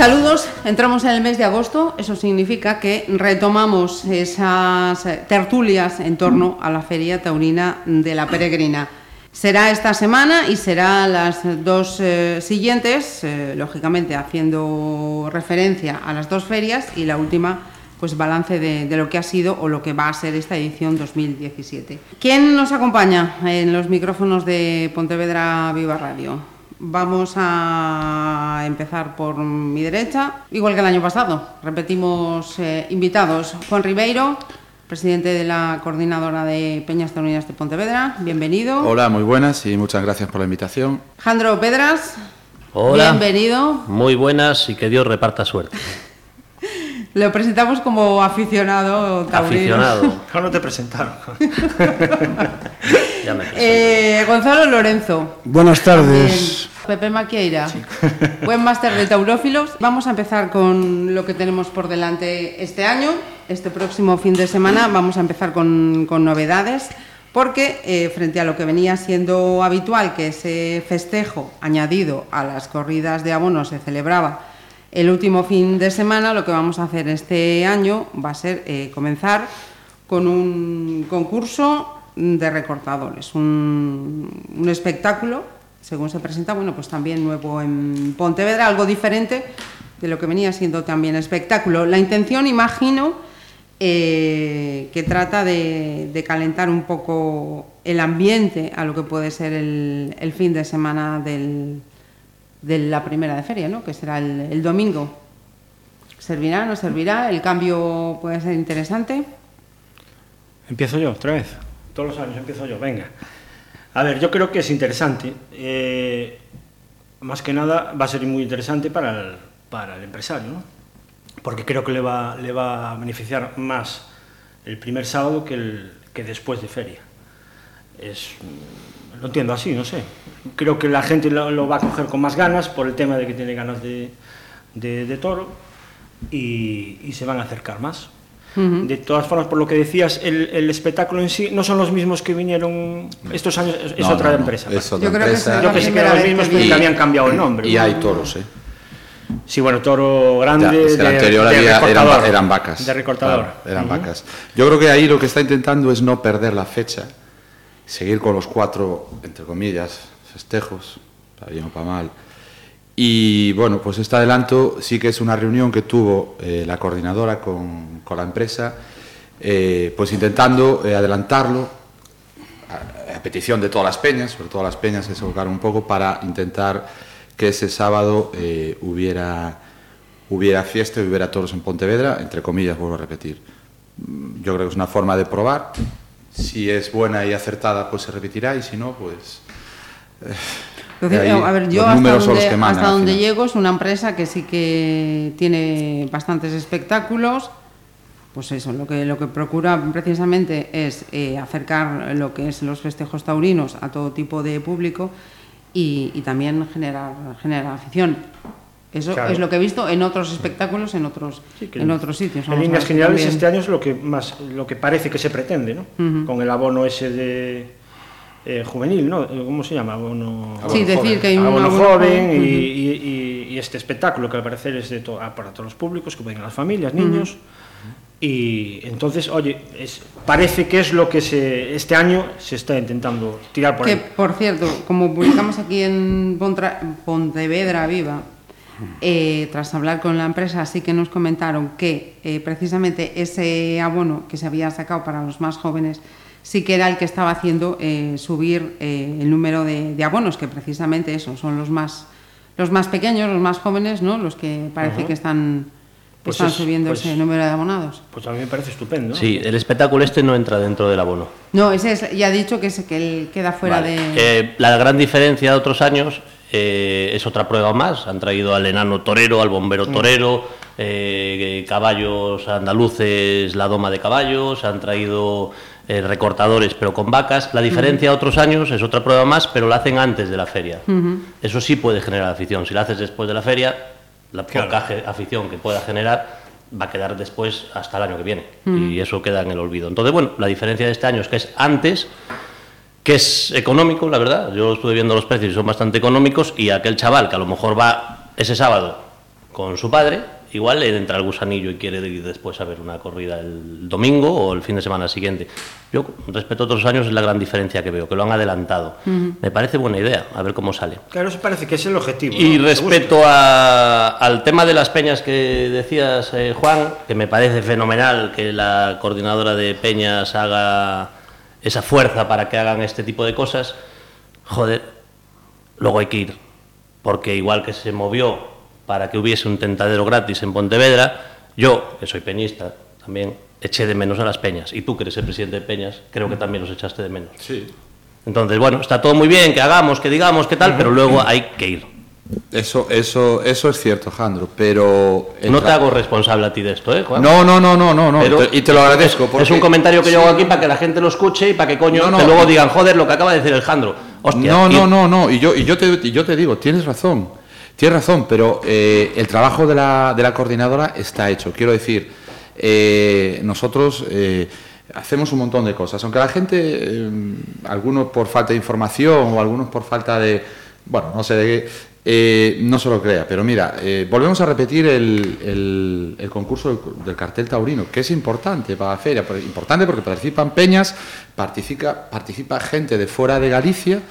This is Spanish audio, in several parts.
Saludos, entramos en el mes de agosto, eso significa que retomamos esas tertulias en torno a la Feria Taurina de la Peregrina. Será esta semana y será las dos eh, siguientes, eh, lógicamente haciendo referencia a las dos ferias y la última pues balance de, de, lo que ha sido o lo que va a ser esta edición 2017. ¿Quién nos acompaña en los micrófonos de Pontevedra Viva Radio? Vamos a empezar por mi derecha, igual que el año pasado. Repetimos eh, invitados. Juan Ribeiro, presidente de la Coordinadora de Peñas Taurinas de Pontevedra. Bienvenido. Hola, muy buenas y muchas gracias por la invitación. Jandro Pedras. Hola. Bienvenido. Muy buenas y que Dios reparta suerte. Lo presentamos como aficionado taurino. Aficionado. ¿Cómo no te presentaron? ya me eh, Gonzalo Lorenzo. Buenas tardes. Pepe Maquieira, sí. buen máster de taurófilos. Vamos a empezar con lo que tenemos por delante este año. Este próximo fin de semana vamos a empezar con, con novedades, porque eh, frente a lo que venía siendo habitual, que ese festejo añadido a las corridas de abono se celebraba el último fin de semana, lo que vamos a hacer este año va a ser eh, comenzar con un concurso de recortadores, un, un espectáculo según se presenta, bueno, pues también nuevo en Pontevedra, algo diferente de lo que venía siendo también espectáculo. La intención, imagino, eh, que trata de, de, calentar un poco el ambiente a lo que puede ser el, fin de semana del, de la primera de feria, ¿no? que será el, el domingo. ¿Servirá, no servirá? ¿El cambio puede ser interesante? Empiezo yo, otra vez. Todos los años empiezo yo, venga. A ver, yo creo que es interesante. Eh, más que nada va a ser muy interesante para el, para el empresario, ¿no? porque creo que le va, le va a beneficiar más el primer sábado que, el, que después de feria. Es, lo entiendo así, no sé. Creo que la gente lo, va a coger con más ganas por el tema de que tiene ganas de, de, toro y se van a acercar más. Uh -huh. De todas formas, por lo que decías, el, el, espectáculo en sí no son los mismos que vinieron estos años, es no, otra no, empresa. No, es otra Yo creo empresa. que Yo pensé que eran los mismos, pero que habían cambiado el nombre. Y hay toros, ¿eh? Sí, bueno, toro grande. Ya, es que de, el anterior de había, recortador, eran, eran, vacas. De recortador. Claro, eran uh -huh. vacas. Yo creo que ahí lo que está intentando es no perder la fecha, seguir con los cuatro, entre comillas, festejos, para bien o para mal. Y bueno, pues este adelanto sí que es una reunión que tuvo eh, la coordinadora con, con la empresa eh, pues intentando eh, adelantarlo a, petición de todas las peñas, sobre todo las peñas que se volcaron un poco para intentar que ese sábado hubiera, hubiera fiesta y hubiera toros en Pontevedra, entre comillas, vuelvo a repetir. Mm, yo creo que es una forma de probar. Si es buena y acertada, pues se repetirá, y si no, pues... Entonces, ahí, a ver, yo hasta donde, hasta donde llego es una empresa que sí que tiene bastantes espectáculos, pues eso, lo que, lo que procura precisamente es eh, acercar lo que es los festejos taurinos a todo tipo de público y, y también generar, generar afición. Eso claro. es lo que he visto en otros espectáculos, en otros, sí, en otros sitios. En líneas generales, también... este año es lo que, más, lo que parece que se pretende, ¿no? Uh -huh. Con el abono ese de eh, juvenil, ¿no? ¿Cómo se llama? Abono, abono sí, decir joven. que hay un abono, abono joven, y, y, y, este espectáculo que al parecer es de to para todos los públicos, que pueden las familias, niños. Uh -huh. Y entonces, oye, es, parece que es lo que se, este año se está intentando tirar por que, ahí. por cierto, como publicamos aquí en Pontra, Pontevedra Viva, eh, tras hablar con la empresa, sí que nos comentaron que eh, precisamente ese abono que se había sacado para los más jóvenes sí que era el que estaba haciendo eh, subir eh, el número de, de, abonos, que precisamente eso, son los más, los más pequeños, los más jóvenes, ¿no? los que parece uh -huh. que están pues están es, subiendo pues, ese número de abonados. Pues a mí me parece estupendo. Sí, el espectáculo este no entra dentro del abono. No, ese es, ya ha dicho que, es, que él queda fuera vale. de... Eh, la gran diferencia de otros años eh, es otra prueba más. Han traído al enano torero, al bombero torero, eh, caballos andaluces, la doma de caballos, han traído eh, recortadores, pero con vacas. La diferencia a otros años es otra prueba más, pero la hacen antes de la feria. Eso sí puede generar afición. Si la haces después de la feria, la poca afición que pueda generar va a quedar después hasta el año que viene. Y eso queda en el olvido. Entonces, bueno, la diferencia de este año es que es antes que es económico, la verdad. Yo estuve viendo los precios y son bastante económicos. Y aquel chaval que a lo mejor va ese sábado con su padre, igual entra el gusanillo y quiere ir después a ver una corrida el domingo o el fin de semana siguiente. Yo, respecto a otros años, es la gran diferencia que veo, que lo han adelantado. Me parece buena idea, a ver cómo sale. Claro, eso parece que es el objetivo. Y respecto a, al tema de las peñas que decías, eh, Juan, que me parece fenomenal que la coordinadora de peñas haga esa fuerza para que hagan este tipo de cosas, joder, luego hay que ir. Porque igual que se movió para que hubiese un tentadero gratis en Pontevedra, yo, que soy peñista, también eché de menos a las peñas. Y tú, que eres el presidente de Peñas, creo que también los echaste de menos. Sí. Entonces, bueno, está todo muy bien, que hagamos, que digamos, que tal, pero luego hay que ir. Eso, eso, eso es cierto, Jandro, pero... No te hago responsable a ti de esto, ¿eh, Juan? No, no, no, no, no, pero y te lo agradezco. Porque... Es un comentario que yo hago aquí para que la gente lo escuche y para que coño no, no, que luego digan, joder, lo que acaba de decir el Jandro. Hostia, no, no, no, no, y yo, y yo, te, y yo te digo, tienes razón. Tienes razón, pero eh, el trabajo de la, coordinadora está hecho. Quiero decir, eh, nosotros eh, hacemos un montón de cosas, aunque la gente, algunos por falta de información o algunos por falta de, bueno, no sé de qué, no se lo crea. Pero mira, volvemos a repetir el, concurso del, cartel taurino, que es importante para la feria, importante porque participan peñas, participa, participa gente de fuera de Galicia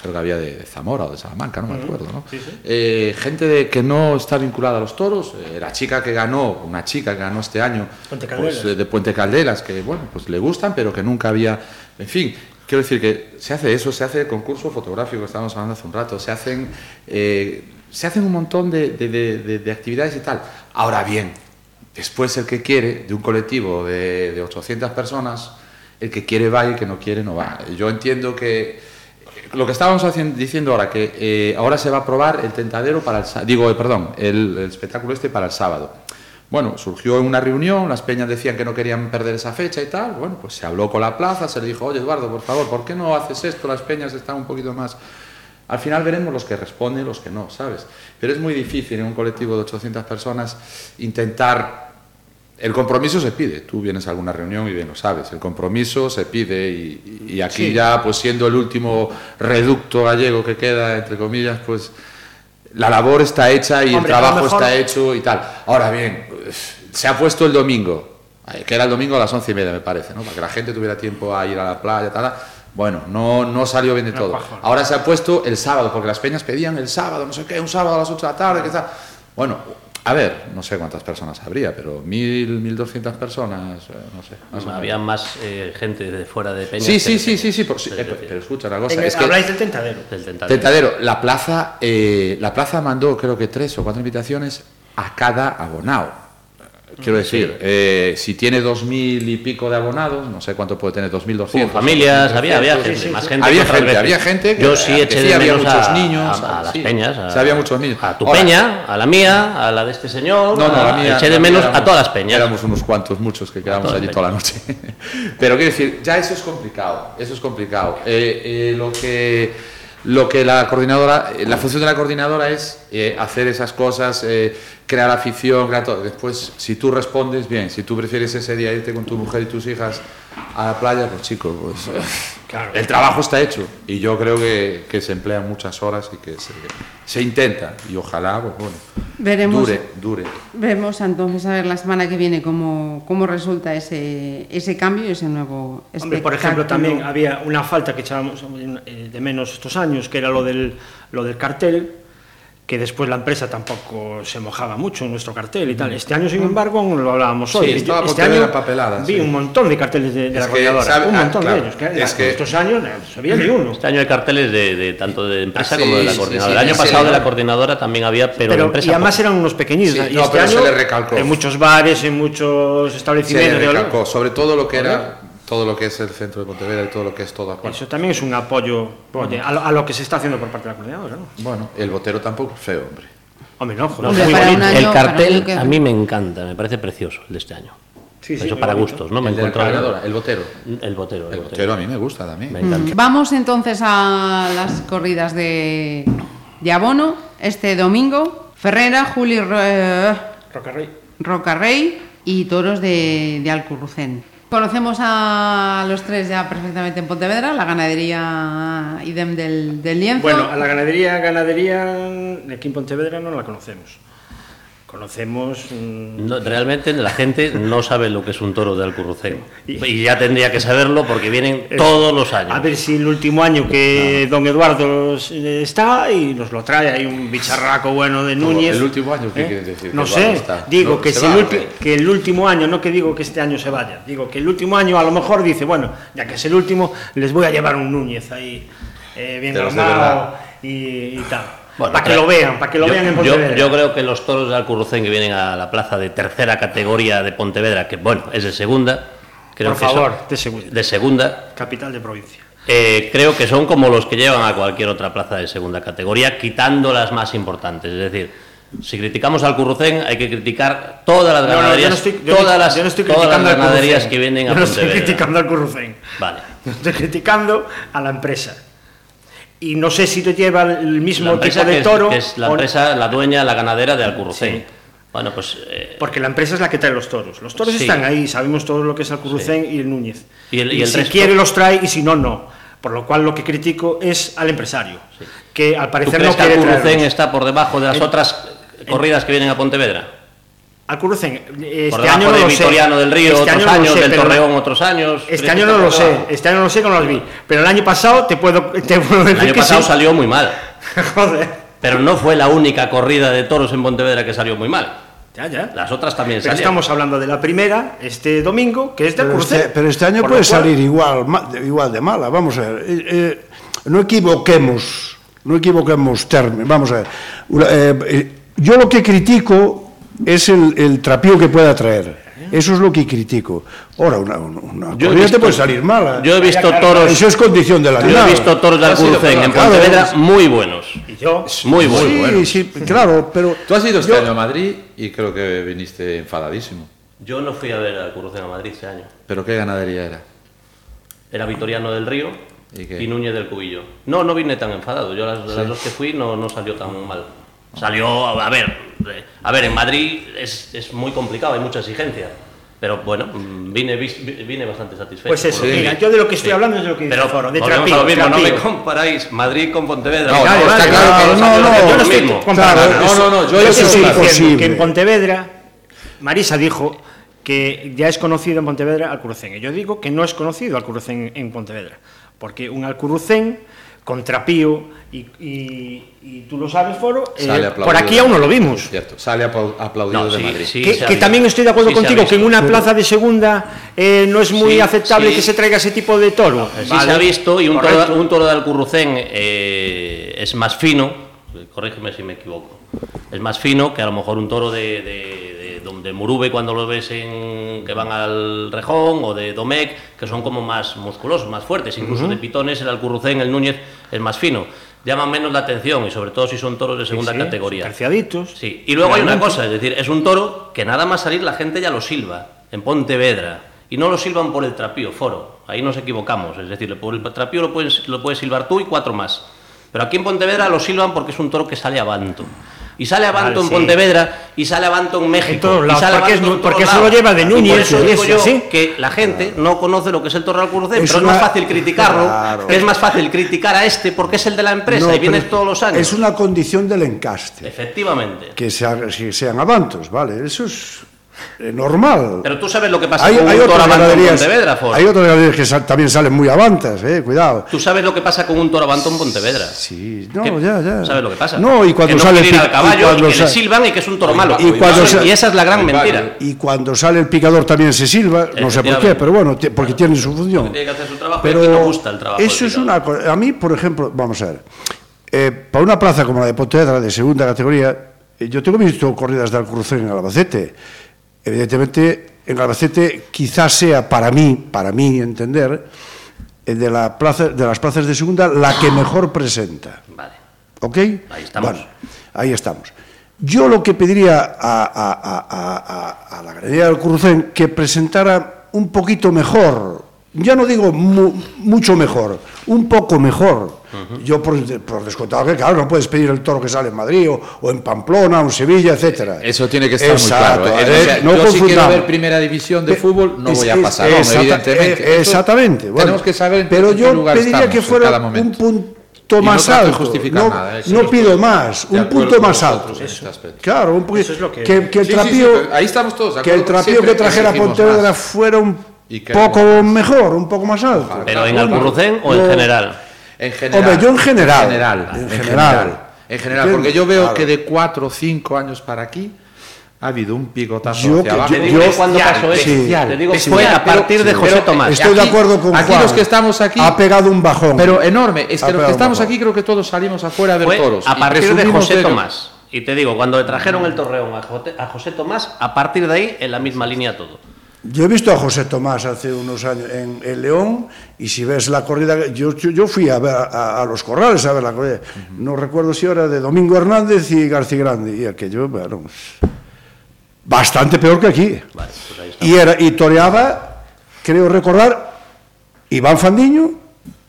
creo que había de, Zamora o de Salamanca, no me acuerdo, ¿no? Eh, gente de, que no está vinculada a los toros, eh, la chica que ganó, una chica que ganó este año pues, eh, de Puente Calderas, que bueno, pues le gustan, pero que nunca había, en fin. Quiero decir que se hace eso, se hace el concurso fotográfico que estábamos hablando hace un rato, se hacen, eh, se hacen un montón de, de, de actividades y tal. Ahora bien, después el que quiere, de un colectivo de, de 800 personas, el que quiere va y el que no quiere no va. Yo entiendo que lo que estábamos diciendo ahora, que eh, ahora se va a probar el tentadero para el digo, eh, perdón, el, espectáculo este para el sábado. Bueno, surgió una reunión, las peñas decían que no querían perder esa fecha y tal, bueno, pues se habló con la plaza, se le dijo, oye Eduardo, por favor, ¿por qué no haces esto? Las peñas están un poquito más... Al final veremos los que responden, los que no, ¿sabes? Pero es muy difícil en un colectivo de 800 personas intentar el compromiso se pide. Tú vienes a alguna reunión y bien lo sabes. El compromiso se pide y, aquí ya, pues siendo el último reducto gallego que queda, entre comillas, pues la labor está hecha y el trabajo está hecho y tal. Ahora bien, se ha puesto el domingo, eh, que era el domingo a las once y media, me parece, ¿no? Para que la gente tuviera tiempo a ir a la playa, tal. Bueno, no, no salió bien de todo. Ahora se ha puesto el sábado, porque las peñas pedían el sábado, no sé qué, un sábado a las 8 de la tarde, que tal. Bueno, a ver, no sé cuántas personas habría, pero mil, mil doscientas personas, eh, no sé. Había más eh, gente de fuera de Peña. Sí, sí, sí, sí, eh, sí, pero escucha una cosa. Es habláis del tentadero. Del tentadero. tentadero. La plaza, eh, la plaza mandó creo que tres o cuatro invitaciones a cada abonado. Quiero decir, eh, si tiene dos mil y pico de abonados, no sé cuánto puede tener, dos mil doscientos. Familias, había, había gente, más gente. Había gente. Que, Yo eh, sí eché de menos muchos a, niños. A, las peñas. A, tu peña, a la mía, a la de este señor. No, no, la. Eché de menos a todas las peñas. Éramos unos cuantos, muchos que quedamos allí toda la noche. Pero quiero decir, ya eso es complicado, eso es complicado. Eh, eh, lo que lo que la coordinadora, eh, la función de la coordinadora es eh, hacer esas cosas, eh, crear afición, crear todo. Después, si tú respondes bien, si tú prefieres ese día irte con tu mujer y tus hijas a la playa, pues chicos, pues, claro. el trabajo está hecho. Y yo creo que, que se emplean muchas horas y que se, se intenta. Y ojalá, pues bueno, Veremos, dure, dure. Vemos entonces a ver la semana que viene cómo, cómo resulta ese, ese cambio y ese nuevo espectáculo. Hombre, por ejemplo, también había una falta que echábamos eh, de menos estos años, que era lo del, lo del cartel que después la empresa tampoco se mojaba mucho en nuestro cartel y tal. Este año, sin embargo, aún lo hablábamos hoy. Sí, estaba este año vi un montón de carteles de, la arrolladora, sabe, un ah, montón de ellos. Que es que... Estos años no ni uno. Este año hay carteles de, de tanto de empresa ah, como de la coordinadora. el año pasado de la coordinadora también había, pero, pero empresa, Y además eran unos pequeñitos. y no, este pero año, se le recalcó. En muchos bares, en muchos establecimientos. Sobre todo lo que era todo lo que es el centro de Pontevedra y todo lo que es todo Eso también es un apoyo a, lo, que se está haciendo por parte de la comunidad. ¿no? Bueno, el botero tampoco es feo, hombre. Hombre, no, joder, hombre, muy bonito. El cartel a mí me encanta, me parece precioso el de este año. Eso para gustos, ¿no? Me el, encontrado... el botero. El botero. El, botero. a mí me gusta también. Me mm. Vamos entonces a las corridas de, de abono este domingo. Ferrera, Juli... Eh, Rocarrey. Rocarrey y toros de, de Alcurrucén. Conocemos a los tres ya perfectamente en Pontevedra, la ganadería idem del, lienzo. Bueno, a la ganadería, ganadería, aquí en Pontevedra no la conocemos. Conocemos. mm, No, realmente la gente no sabe lo que es un toro de Alcurrucén. Y ya tendría que saberlo porque vienen todos los años. A ver si el último año que don Eduardo eh, está y nos lo trae, hay un bicharraco bueno de Núñez. ¿El último año qué ¿Eh? quieres decir? No ¿Que sé, está? digo ¿No? que, ¿Se si va el que último año, no que digo que este año se vaya, digo que el último año a lo mejor dice, bueno, ya que es el último, les voy a llevar un Núñez ahí, eh, bien armado y, y tal. Bueno, para que lo vean, para que lo yo, vean en yo- Pontevedra. yo creo que los toros de Alcurrucén que vienen a la plaza de tercera categoría de Pontevedra, que bueno, es de segunda, creo Por que son- favor, de segunda. de segunda, Capital de provincia. eh, creo que son como los que llevan a cualquier otra plaza de segunda categoría, quitando las más importantes. Es decir, si criticamos al Currucén, hay que criticar todas las yo ganaderías, yo todas las, yo ganaderías que vienen a Yo no estoy Pontevedra. criticando al Currucén. Vale. Estoy criticando a la empresa. Y no sé si te lleva el mismo La tipo de que es- toro. que es, la o- empresa, la dueña, la ganadera de Alcurrucén. Sí. Bueno, pues eh, Porque la empresa es la que trae los toros. Los toros Sí. están ahí, sabemos todo lo que es el Currucén y el Núñez. Y el- y el si resto- quiere los trae y si no, no. Por lo cual lo que critico es al empresario, que al ¿tú parecer crees no que Alcurrucén está por debajo de las El- otras corridas que vienen a Pontevedra? Al Currucén, este por año no de lo Vitoriano sé. del Río Este otros año no lo años, sé, del Torreón otros años. Este ¿crees año que no lo por sé, este año no lo sé no las vi. Pero el año pasado te puedo, te puedo decir El año que pasado sí. salió muy mal, Joder. pero no fue la única corrida de toros en Pontevedra que salió muy mal. Ya, ya. Las otras también Pero salieron. estamos hablando de la primera, este domingo, que es de Pero Currucén. este, pero este año Por puede salir igual, igual de mala. Vamos a ver. eh, eh, no equivoquemos, no equivoquemos términos. Vamos a ver. Eh, eh, yo lo que critico es el, el trapío que pueda traer. Eso es lo que critico. Ahora, una, una, una Yo visto- te puede salir mala. Yo he visto toros, Eso es condición de la yo he visto toros de Alcurrucén en claro. Pontevedra muy buenos. Y yo, Muy Sí, buenos. sí, claro, pero... Tú has ido este yo- año a Madrid y creo que viniste enfadadísimo. Yo no fui a ver al Currucén a Madrid este año. ¿Pero qué ganadería era? Era Vitoriano del Río ¿Y qué? y, Núñez del Cubillo. No, no vine tan enfadado. Yo las, las dos que fui no, no salió tan mal. Salió, a ver, a ver, en Madrid es, es muy complicado, hay mucha exigencia. Pero bueno, mm, vine, vine bastante satisfecho. Pues eso, mira, yo de lo que estoy Sí. hablando es de lo que dice Pero Foro, de volvemos trapío, a lo mismo, no me comparáis Madrid con Pontevedra. No, no, vale, está claro que no, vale, no, yo no no, estoy comparando. no, no, no, yo Yo eso estoy es diciendo que en Pontevedra, Marisa dijo que ya es conocido en Pontevedra Alcurrucén. Y yo digo que no es conocido Alcurrucén en Pontevedra. Porque un Alcurrucén con trapío, y, y- y tú lo sabes, Foro, eh, por aquí aún no lo vimos. Cierto, sale aplau- aplaudido No, de sí, Madrid. sí. que, también estoy de acuerdo Sí contigo que en una plaza de segunda eh, no es muy Sí, aceptable sí. que se traiga ese tipo de toro. Sí Vale, se ha visto y un toro, un toro de Alcurrucén eh, es más fino, corrígeme si me equivoco, es más fino que a lo mejor un toro de, de, de, de Murube cuando lo ves en, que van al Rejón o de Domecq, que son como más musculosos, más fuertes, incluso de Pitones, el Alcurrucén, el Núñez es más fino, llaman menos la atención y sobre todo si son toros de segunda Sí, categoría. terciaditos. Sí, y luego hay una cosa, es decir, es un toro que nada más salir la gente ya lo silba, en Pontevedra, y no lo silban por el trapío, foro, ahí nos equivocamos, es decir, por el trapío lo puedes, lo puedes silbar tú y cuatro más, pero aquí en Pontevedra lo silban porque es un toro que sale a Banto. Y sale a Banto Vale, en sí. Banto y sale a Banto en México. Todos y lados, sale porque es Banto mu- en todos porque eso lados. lo lleva de Y por Núñez, eso y digo yo ¿sí? que la gente no conoce lo que es el Alcurrucén, Es pero es más una- fácil criticarlo, Claro. es más fácil criticar a este porque es el de la empresa No, y vienes todos los años. Es una condición del encaste. Efectivamente. Que sea- que sean avantos, ¿vale? Eso es normal. Pero tú sabes lo que pasa hay, con hay un toro ganaderías, Pontevedra, Ford. hay otras ganaderías que sal- también salen muy avantas, eh, cuidado. Tú sabes lo que pasa con un toro avanto en Pontevedra. Sí, no, ¿Qué? ya, ya. ¿Sabes lo que pasa? No, y cuando que no sale el al caballo y y, cuando que le silban y que es un toro malo. y cuando esa es la gran mentira. Y cuando sale el picador también se silba, no sé por qué, pero bueno, porque tiene su función. Tiene que hacer su trabajo Pero y no gusta el trabajo. eso es una cosa. A mí, por ejemplo, vamos a ver, eh, para una plaza como la de Pontevedra, de segunda categoría, eh, yo tengo visto corridas de Alcurrucén en Albacete. Evidentemente, en Albacete quizás sea para mí, para mí entender, de, la plaza, de las plazas de segunda la que mejor presenta. Vale. ¿Ok? Ahí estamos. Bueno, ahí estamos. Yo lo que pediría a, a- a- a- la ganadería del Currucén que presentara un poquito mejor, ya no digo mu- mucho mejor, un poco mejor. Yo por, por descontado que claro, no puedes pedir el toro que sale en Madrid o, o en Pamplona o en Sevilla, etcétera. Eso tiene que estar Exacto, muy claro. ¿eh? O sea, no yo si quiero ver primera división de Eh, fútbol, no es- voy a es- pasar, no, exacta- evidentemente. eh, Eso exactamente. bueno. tenemos que saber en Pero qué yo lugar pediría estamos que en fuera cada un, punto no más de alto. no nada. Sí, no pido más, un punto más alto. este. Claro, un poquito. Es que- que, que el Sí, sí, sí, trapío, pero ahí estamos todos que el trapío que trajera Pontevedra fuera un Y que poco más. mejor, un poco más alto. Pero en Bueno, Alcurrucén o en no- general. En general. Hombre, yo en general. En general. En En general. En general, porque yo veo claro. que de cuatro o cinco años para aquí ha habido un picotazo Yo hacia abajo. yo- Te digo yo- cuando pasó eso. bestial, Te digo fue a partir de sí, José pero Tomás. Estoy de Aquí- acuerdo con aquí Juan. los que estamos aquí Ha pegado un bajón. Pero enorme, es que los que estamos aquí creo que todos salimos afuera a ver Fue toros. a partir de José ello. Tomás. Y te digo, cuando le trajeron el torreón a Jote- a José Tomás, a partir de ahí, en la misma línea todo. Yo he visto a José Tomás hace unos años en, León y si ves la corrida, yo, yo, yo fui a, ver a, a los corrales a ver la corrida. No recuerdo si era de Domingo Hernández y García Grande y aquello, bueno, bastante peor que aquí. Vale, pues. Y, era, y toreaba, creo recordar, Iván Fandiño,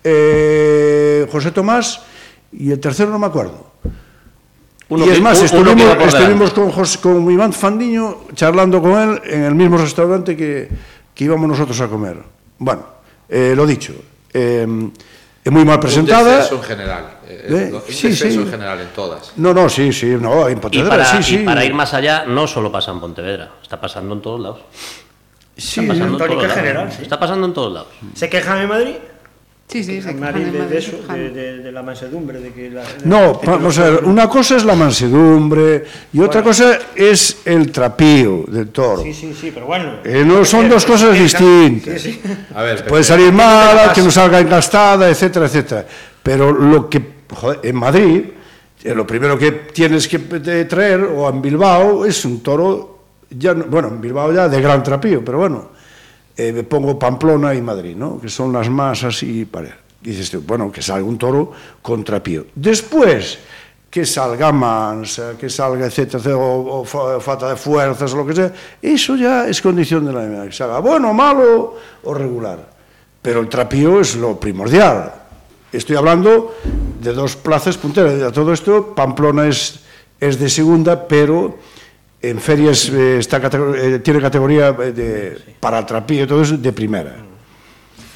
eh, José Tomás y el tercero no me acuerdo. Uno y es que- más, estuvimos, estuvimos con, Jos- con Iván Fandiño charlando con él en el mismo restaurante que, que íbamos nosotros a comer. Bueno, eh, lo dicho, eh, es muy mal Un presentada. descenso en general. eh, Eh, un sí, sí. en general en todas. No, no, sí, sí, no, en Y Pontevedra, para, sí, sí. y para ir más allá, no solo pasa en Pontevedra, está pasando en todos lados. Sí, Está pasando en lados. general, sí. Está pasando en todos lados. ¿Se quejan en Madrid? Sí, sí, se de, eso, de, de- de la mansedumbre, de que la... de- No, vamos a ver, una cosa es la mansedumbre y otra cosa es el trapío del toro. Sí, sí, sí, pero bueno. Eh, no, son dos cosas distintas. Sí, sí. A ver, Puede salir mala, que no salga engastada, etcétera, etcétera. Pero lo que, joder, en Madrid, eh, lo primero que tienes que traer, o en Bilbao, es un toro, ya, no- bueno, en Bilbao ya de gran trapío, pero bueno, eh, me pongo Pamplona y Madrid, ¿no? Que son las más así, pare. Dices tú, bueno, que salga un toro con trapío. Después, que salga mansa, que salga, etcétera, etcétera, o, o fa- falta de fuerzas, o lo que sea, eso ya es condición de la animal, que salga bueno, malo o regular. Pero el trapío es lo primordial. Estoy hablando de dos plazas punteras. A todo esto, Pamplona es, es de segunda, pero en ferias eh, está eh, tiene categoría eh, de, para el trapío y todo eso de primera.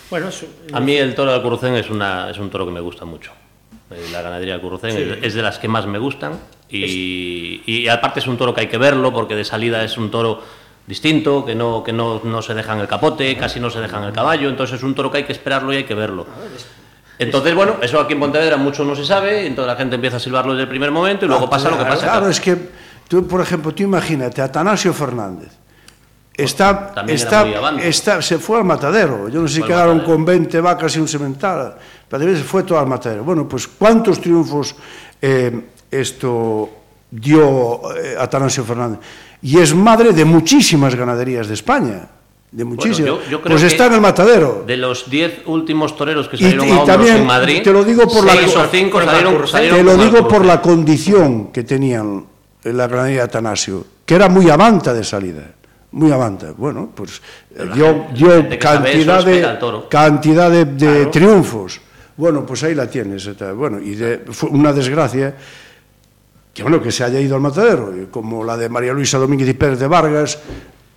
Bueno, eso- A mí el toro de Alcurrucén es, una, es un toro que me gusta mucho. Eh, La ganadería de Alcurrucén es, es de las que más me gustan y, y aparte es un toro que hay que verlo porque de salida es un toro distinto, que no, que no, no se deja en el capote, casi no se deja en el caballo, entonces es un toro que hay que esperarlo y hay que verlo. Entonces, bueno, eso aquí en Pontevedra mucho no se sabe, entonces la gente empieza a silbarlo desde el primer momento y luego pasa lo que pasa. Claro, es que tú, por ejemplo, tú imagínate, Atanasio Fernández. Está, era está, está, se fue al matadero. Yo no sé si quedaron matadero. con 20 vacas y un semental. Pero se fue todo al matadero. Bueno, pues ¿cuántos triunfos eh, esto dio eh, Atanasio Fernández? Y es madre de muchísimas ganaderías de España. De muchísimas. yo- yo creo pues está en el matadero. De los 10 últimos toreros que Y- salieron y a hombros también en Madrid, te lo digo por la- salieron, Te lo digo por la condición que tenían en la ganadería de Atanasio, que era muy avanta de salida. Muy avanta. Bueno, pues Pero gente que sabe cantidad de, espera al toro. cantidad de, de Claro. triunfos. Bueno, pues ahí la tienes. Bueno, y de- fue una desgracia que bueno que se haya ido al matadero, y como la de María Luisa Domínguez y Pérez de Vargas,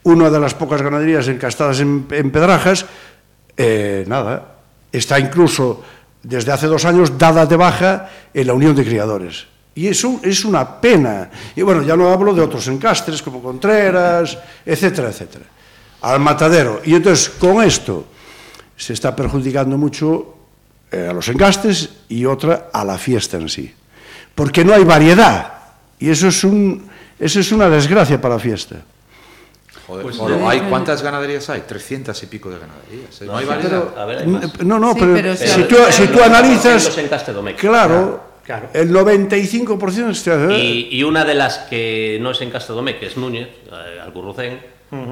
una de las pocas ganaderías encastadas en, en Pedrajas, eh, nada, está incluso desde hace dos años dada de baja en la Unión de Criadores. Y eso es una pena. Y bueno, ya no hablo de otros encastres como Contreras, etcétera, etcétera. Al matadero. Y entonces, con esto, se está perjudicando mucho eh, a los encastes y otra a la fiesta en sí. Porque no hay variedad. Y eso es, un, eso es una desgracia para la fiesta. Joder, Pues. ¿hay, ¿cuántas ganaderías hay? 300 y pico de ganaderías. ¿eh? No, hay sí, variedad. A ver, hay más. No, no, Sí, pero, pero sí, si, tú, si tú analizas, claro, Claro. el 95% está... Y, y una de las que no es en Castedomec, que es Núñez, eh, Alcurrucén,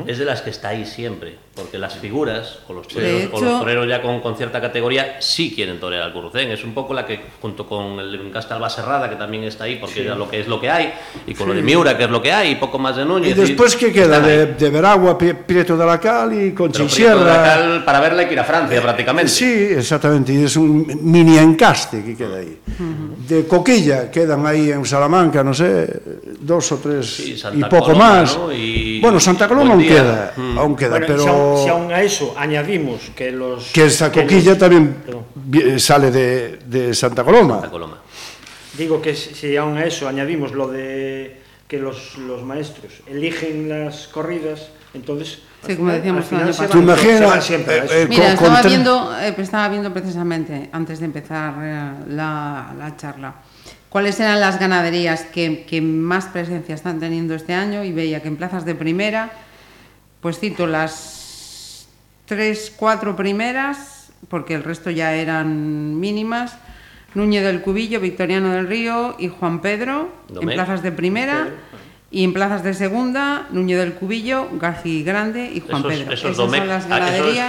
es de las que está ahí siempre, porque las figuras o los toreros, o los toreros ya con, con cierta categoría sí quieren torear Alcurrucén. Es un poco la que, junto con el Encasta Alba Serrada, que también está ahí, porque ya lo que es lo que hay, y con lo de Miura, que es lo que hay, y poco más de Núñez. ¿Y después qué queda? De, de Veragua, Prieto de la Cal y y Prieto de la. Cal, para verla hay que ir a Francia, prácticamente. Sí, exactamente, y es un mini encaste que queda ahí. De Coquilla quedan ahí en Salamanca, no sé, dos o tres Sí, y poco Coloma, más. ¿no? Y- bueno, Santa Coloma aún día. queda, Mm. aún queda, Bueno, pero si aún a eso añadimos que los... que esa coquilla los- también Perdón. vi- sale de, de Santa Coloma. La Coloma. Digo que si aún a eso añadimos lo de que los, los maestros eligen las corridas, entonces... Sí, como decíamos al final el se año imaginas, van siempre eh, eh, Mira, con- estaba, con viendo, eh, estaba viendo precisamente, antes de empezar eh, la, la charla, cuáles eran las ganaderías que, que más presencia están teniendo este año y veía que en plazas de primera, pues cito las tres, cuatro primeras, porque el resto ya eran mínimas, Núñez del Cubillo, Victoriano del Río y Juan Pedro, en plazas de primera. Y en plazas de segunda, Núñez del Cubillo, García Grande y Juan Eso es, Pedro. eso es Esas Domecq. son las Ah, eso es ganaderías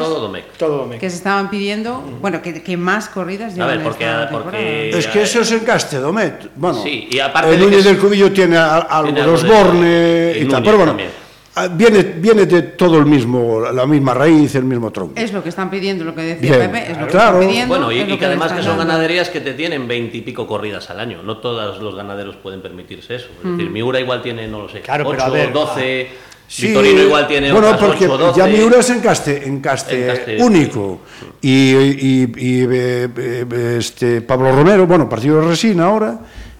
todo me... que se estaban pidiendo, bueno, que, que más corridas A llevan ver, porque- esta porque- temporada. Es que eso es en Castedomet. Bueno, Sí, y aparte el de Núñez del Cubillo tiene algo de algo de- Osborne y y, tal, pero bueno, también. Ah, viene, viene de todo el mismo, la misma raíz, el mismo tronco. Es lo que están pidiendo, lo que decía Bien, Pepe, es lo que claro. están pidiendo. Bueno, y, es lo y que además que son dando. ganaderías que te tienen veintipico corridas al año. No todos los ganaderos pueden permitirse eso. Es decir, Miura igual tiene, no lo sé, Claro, pero 8, a ver, 12, Sí, Vitorino igual tiene bueno, porque 8, 12. ya Miura es en caste, en caste, En caste- único. Y, y- y, eh, eh, este, Pablo Romero, bueno, partido de Resina ahora,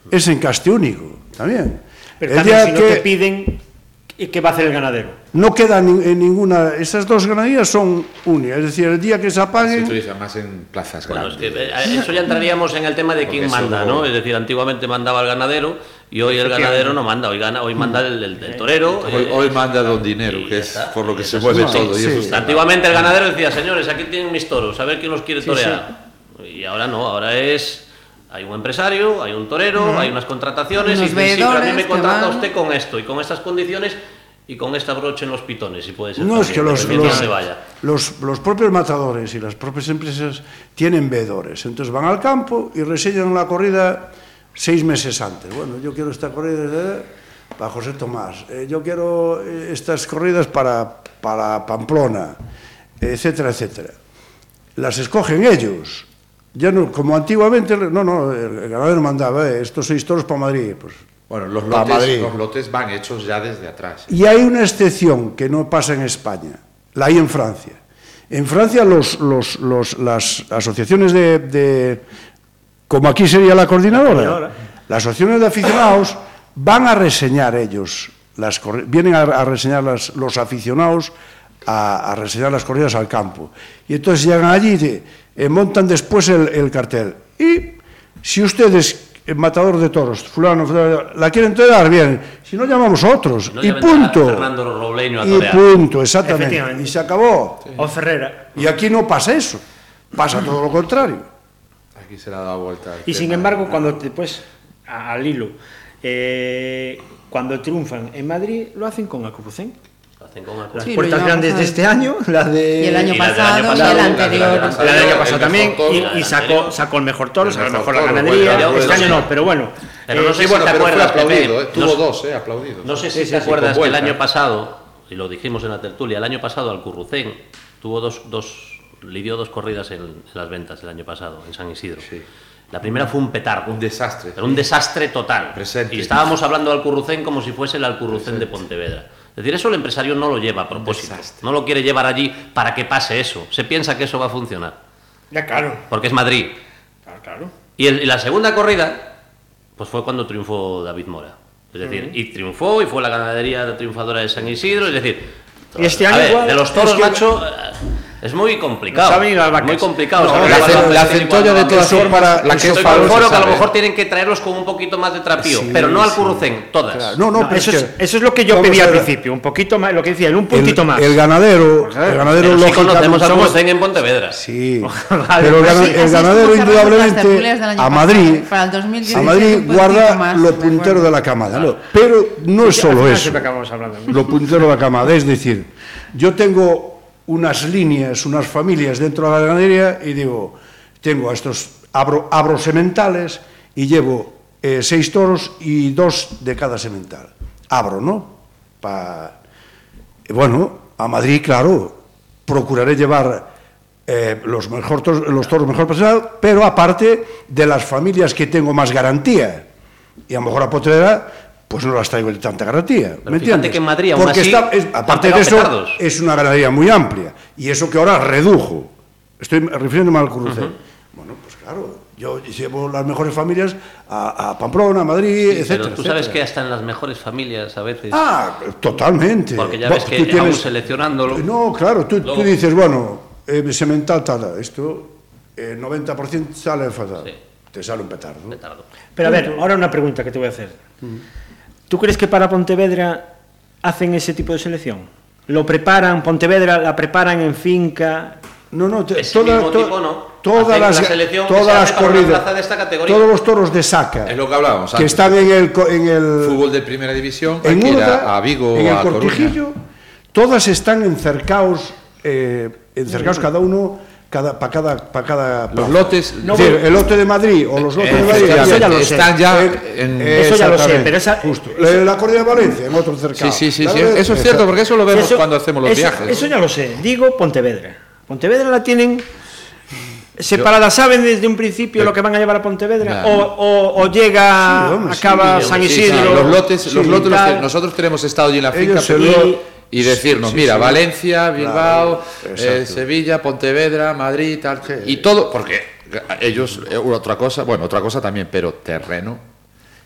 es en caste único también. Pero El también día si no que te piden, ¿y ¿qué va a hacer el ganadero? no queda ni- en ninguna, esas dos ganaderías son únicas, es decir, el día que se Se apaguen, utiliza más en plazas Bueno, es grandes. que eh, eso ya entraríamos en el tema de Porque quién manda, no- ¿no? Es decir, antiguamente mandaba el ganadero y hoy el ganadero no manda, hoy, gana, hoy manda el, el- el torero. Hoy, eh, hoy manda don Dinero, que es está. por lo que se mueve es- todo. y eso Antiguamente el ganadero decía, señores, aquí tienen mis toros, a ver quién los quiere torear. Y ahora no, ahora es. Hay un empresario, hay un torero, hay unas contrataciones Unos y dicen, sí, pero a mí me contrata van... usted con esto y con estas condiciones y con esta broche en los pitones, si puede ser. No, también, es que los, los, vaya. los, los propios matadores y las propias empresas tienen veedores. Entonces van al campo y reseñan la corrida seis meses antes. Bueno, yo quiero esta corrida de, para José Tomás, eh, yo quiero eh, estas corridas para, para Pamplona, etcétera, etcétera. Las escogen ellos Ya no, como antiguamente, no, no, el, ganadero mandaba, eh, estos seis toros para Madrid. Pues, Bueno, los lotes, los lotes van hechos ya desde atrás. Y hay una excepción que no pasa en España, la hay en Francia. En Francia los, los- los- las asociaciones de, de- como aquí sería la coordinadora, coordinadora. las asociaciones de aficionados van a reseñar ellos, las vienen a, a reseñar las- los aficionados a, a reseñar las corridas al campo. Y entonces llegan allí y te- e montan despois el, el cartel. Y si ustedes eh, matador de toros, fulano, fulano la quieren torear, bien, si no llamamos a otros, no y punto. A Robleño a y punto, exactamente. Y se acabó. Sí. O Ferrera. Y aquí no pasa eso, pasa todo lo contrario. Aquí se la da vuelta. Y tema. sin embargo, cuando te, pues, al hilo, eh, cuando triunfan en Madrid, lo hacen con Acrucén. Una Las Sí, puertas grandes de este año, la de... Y el año Y pasado y el anterior. La del año El pasado mejor también, y, sacó, sacó el mejor toro, El sacó mejor mejor la ganadería. bueno, este año no, pero bueno. Pero no Eh, sé Sí, si bueno, te pero fue acuerdas, aplaudido, Pepe, ¿eh? Tuvo no- dos, ¿eh? Aplaudido. No sé si Sí, te sí, acuerdas que el año pasado, y lo dijimos en la tertulia, el año pasado Alcurrucén tuvo dos, dos, lidió dos corridas en, en las ventas el año pasado, en San Isidro. Sí. La primera fue un petardo. Un desastre. Pero un desastre total. Presente. Y estábamos hablando de Alcurrucén como si fuese el Alcurrucén de Pontevedra. Es decir, eso el empresario no lo lleva a propósito. desastre. No lo quiere llevar allí para que pase eso. Se piensa que eso va a funcionar. Ya, claro. Porque es Madrid. Claro, claro. Y, el- y la segunda corrida, pues fue cuando triunfó David Mora. Es decir, y triunfó y fue la ganadería triunfadora de San Isidro. Es decir, Y este año ver, igual, de los toros, es que- macho, es muy complicado. Muy complicado. No, la la centolla de todas formas, para- la que es foro que a lo mejor tienen que traerlos con un poquito más de trapío, Sí, pero no al sí. currucén, todas. Claro, No, no, No, pero eso, es es, que eso es lo que yo pedí al principio, un poquito más, lo que decía, un puntito el, más. El ganadero, el ganadero Pero sí conocemos al somos- currucén en Pontevedra. Sí, pero el, pues es ganadero indudablemente a Madrid. Para el 2017 a Madrid guarda lo puntero de la camada, ¿no? pero no es Sí, al solo eso, lo puntero de la camada, es decir, yo tengo unas líneas, unas familias dentro da ganadería e digo, tengo a estos abro, abro sementales e llevo eh, seis toros e dos de cada semental. Abro, ¿no? Pa... E, bueno, a Madrid, claro, procuraré llevar eh, los, mejor toros, los toros mejor pasados, pero aparte de las familias que tengo más garantía. Y a lo mejor a Potrera pues no las traigo de tanta garantía. Pero ¿Me entiendes? que en Madrid, aún Porque así, está, es, aparte de eso, petardos. es una ganadería muy amplia. Y eso que ahora redujo. Estoy refiriéndome al cruce. Uh -huh. Bueno, pues claro, yo llevo las mejores familias a, a Pamplona, a Madrid, sí, etcétera. Pero tú etcétera. sabes que hasta en las mejores familias a veces. Ah, totalmente. Porque ya ves bueno, que tú tienes, aún seleccionándolo. No, claro, tú, luego... tú dices, bueno, eh, semental tal, esto, el eh, 90% sale fatal. Sí. Te sale un petardo. petardo. Pero a ver, ahora una pregunta que te voy a hacer. Uh -huh. Tú crees que para Pontevedra hacen ese tipo de selección? ¿Lo preparan, Pontevedra la preparan en finca? No, no, ese toda, mismo to tipo, no. todas las, la todas las corridas, de esta todos los toros de saca, es lo que hablábamos, que antes. están en el, en el fútbol de primera división, en Urda, a Vigo, en el a Cortijillo, todas están encercados, eh, encercados mm. cada uno cada, para cada, para cada Los lotes, el lote de Madrid o los lotes de Madrid eso ya lo sé. están ya en- en... Eso ya lo sé, pero esa- justo. la corrida de Valencia en otro cercado. Sí, sí, sí, sí, eso es cierto, porque eso lo vemos Eso- cuando hacemos los eso- viajes. Eso ya lo sé. Digo Pontevedra. Pontevedra la tienen separada. ¿Saben desde un principio lo que van a llevar a Pontevedra? Claro. O, o- o llega, Sí, acaba sí, San sí, Isidro. los lotes, los lotes los que- nosotros tenemos estado allí en la finca pero- y decirnos, sí, mira, sí. Valencia, Bilbao, Claro, eh. Sevilla, Pontevedra, Madrid, tal, y todo, porque ellos, eh, otra cosa, bueno, otra cosa también, pero terreno.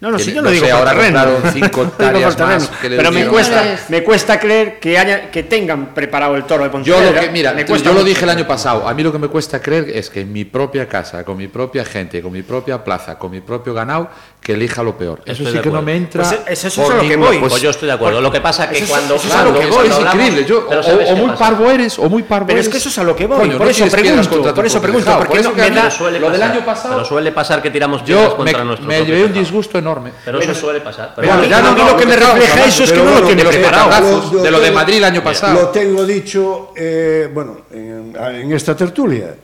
No, no, si Tiene- yo no, no digo sé, por ahora terreno. cinco por hectáreas terreno. más que Pero me cuesta, me cuesta creer que haya que tengan preparado el toro de Yo Pontevedra. lo que, mira, Me cuesta yo lo dije el año pasado, a mí lo que me cuesta creer es que en mi propia casa, con mi propia gente, con mi propia plaza, con mi propio ganado, que elija lo peor. Eso Estoy sí que no me entra. Pues eso es por a lo que voy. pues- Pues yo estoy de acuerdo. Lo que pasa que Eso es- cuando. eso es a Claro, lo que es, voy, es increíble. Yo, o, ¿sabes o qué muy pasa? parvo eres, o muy parvo Pero es eres. que eso es a lo que voy, Coño, por no eso pregunto, por eso pregunto, porque Por eso no que me da- suele lo del pasar, año pasado, Pero suele pasar que tiramos piedras yo contra me, nuestro me llevé un disgusto enorme. enorme. Pero eso suele pasar. Pero bueno, ya no, vi lo que me refleja eso es que no lo tiene preparado. De lo de Madrid el año pasado. Lo tengo dicho, eh, bueno, en, en, esta tertulia.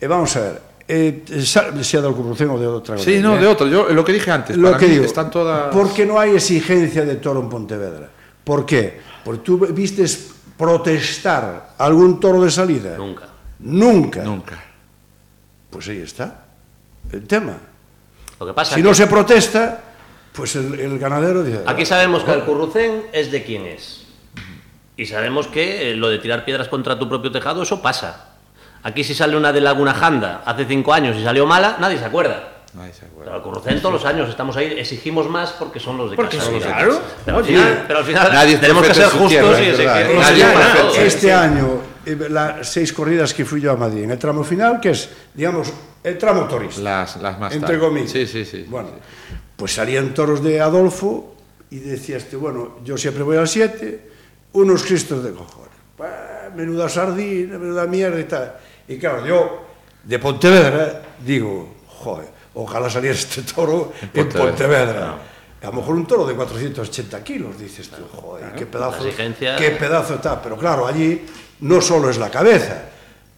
Eh, vamos a ver. Eh, sea de corrupción o de otra cosa. Sí, no, de otra. Yo lo que dije antes. Lo para que mí, digo, están todas... Porque no hay exigencia de toro en Pontevedra. ¿Por qué? Porque tú viste protestar algún toro de salida. Nunca. Nunca. Nunca. Pues ahí está el tema. Lo que pasa si que... no se protesta, pues el, el ganadero dice... aquí sabemos que el currucén es de quién es. Y sabemos que eh, lo de tirar piedras contra tu propio tejado, eso pasa. Aquí si sale una de Laguna Janda hace cinco años y salió mala, nadie se acuerda. Ay, se acuerda. Pero al currucén todos los años estamos ahí, exigimos más porque son los de Porque casa. sí, digamos. claro. Pero al final, pero al final nadie tenemos que ser justos tierra, y es que- Nadie es sí, este sí. año, eh, las seis corridas que fui yo a Madrid, en el tramo final, que es, digamos, el tramo turista. Las, las más entre comillas. Sí, sí, sí. Bueno, pues salían toros de Adolfo y decía este, bueno, yo siempre voy al 7, unos cristos de cojones. Bah, menuda sardina, menuda mierda y tal. Y claro, yo de Pontevedra digo, joder, ojalá saliera este toro en Pontevedra. Pontevedra. No. A lo mejor un toro de 480 kilos, dices tú, joder, claro, qué pedazo, exigencia... qué pedazo está. Pero claro, allí no solo es la cabeza,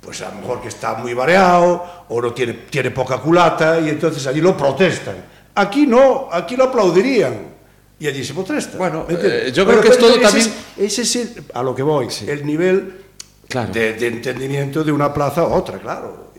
pues a lo mejor que está muy variado o no tiene, tiene poca culata y entonces allí lo protestan. Aquí no, aquí lo aplaudirían y allí se protesta. Bueno, eh, yo creo que es pero todo ese también- Es, ese es el- a lo que voy, el nivel Claro. de, de entendimiento de una plaza a otra, claro.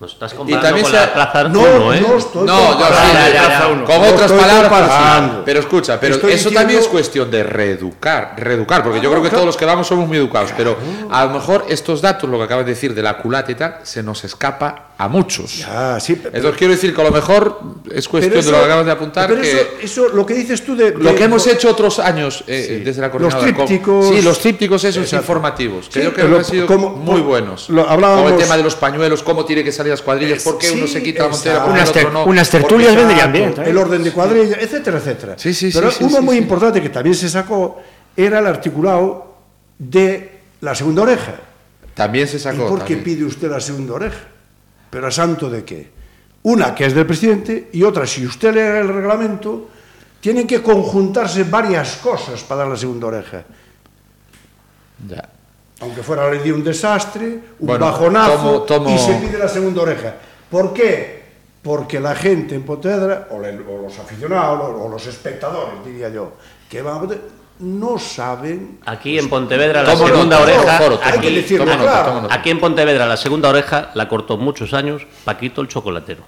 Nos estás Y comparando también con se- la Plaza No, Arcuno, ¿eh? no estoy No, yo sí, ya, ya, ya, ya. ya. con No otras estoy palabras, comparando. sí. pero escucha, pero Estoy eso diciendo- también es cuestión de reeducar, reeducar, porque yo creo que todos los que vamos somos muy educados, pero a lo mejor estos datos, lo que acabas de decir de la culata y tal, se nos escapa a muchos. Ya, sí, pe- Entonces quiero decir que a lo mejor es cuestión pero de lo que acabas de apuntar, pero que eso, eso, lo que dices tú de... lo que hemos hecho otros años eh, Sí. desde la Los coordinadora. como- trípticos- sí, los trípticos esos Exacto. informativos, que Sí, yo creo pero que han sido como- muy buenos. lo hablábamos- Como el tema de los pañuelos, cómo tiene que salir las cuadrillas, Es- por qué uno se quita la montera, Unas ter- no. unas tertulias vendrían bien, ¿eh? El orden de cuadrilla, etcétera, etcétera. Sí, sí, Pero uno sí, muy sí. importante que también se sacó era el articulado de la segunda oreja. También se ¿Y sacó. por qué pide usted la segunda oreja? ¿Pero a santo de qué? Una que es del presidente y otra, si usted lee el reglamento, tienen que conjuntarse varias cosas para dar la segunda oreja. Ya. Aunque fuera la ley de un desastre, un Bueno, bajonazo tomo- tomo- y se pide la segunda oreja. ¿Por qué? Porque la gente en Pontevedra, o, los aficionados, o, o los espectadores, diría yo, que van a no saben... Aquí en Pontevedra la segunda oreja. foro, foro, hay aquí, que decirlo toma nota, claro. toma nota. aquí en Pontevedra la segunda oreja la cortó muchos años Paquito el chocolatero.